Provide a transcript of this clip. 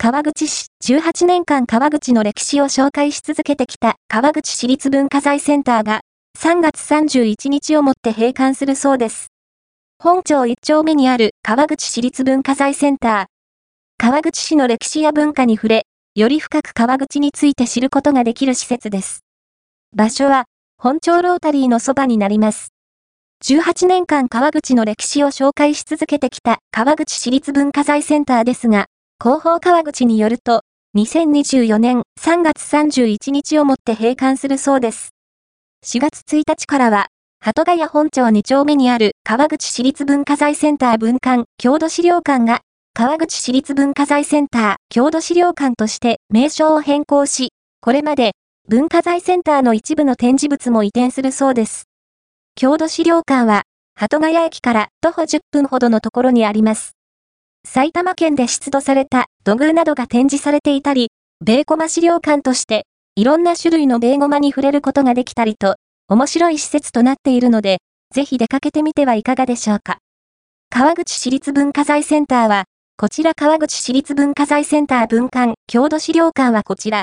川口市、18年間川口の歴史を紹介し続けてきた川口市立文化財センターが3月31日をもって閉館するそうです。本町1丁目にある川口市立文化財センター。川口市の歴史や文化に触れ、より深く川口について知ることができる施設です。場所は、本町ロータリーのそばになります。18年間川口の歴史を紹介し続けてきた川口市立文化財センターですが、広報川口によると、2024年3月31日をもって閉館するそうです。4月1日からは、鳩ヶ谷本町2丁目にある川口市立文化財センター文館郷土資料館が、川口市立文化財センター郷土資料館として名称を変更し、これまで文化財センターの一部の展示物も移転するそうです。郷土資料館は、鳩ヶ谷駅から徒歩10分ほどのところにあります。埼玉県で出土された土偶などが展示されていたり、ベーコマ資料館として、いろんな種類のベーゴマに触れることができたりと、面白い施設となっているので、ぜひ出かけてみてはいかがでしょうか。川口市立文化財センターは、こちら川口市立文化財センター文館郷土資料館はこちら、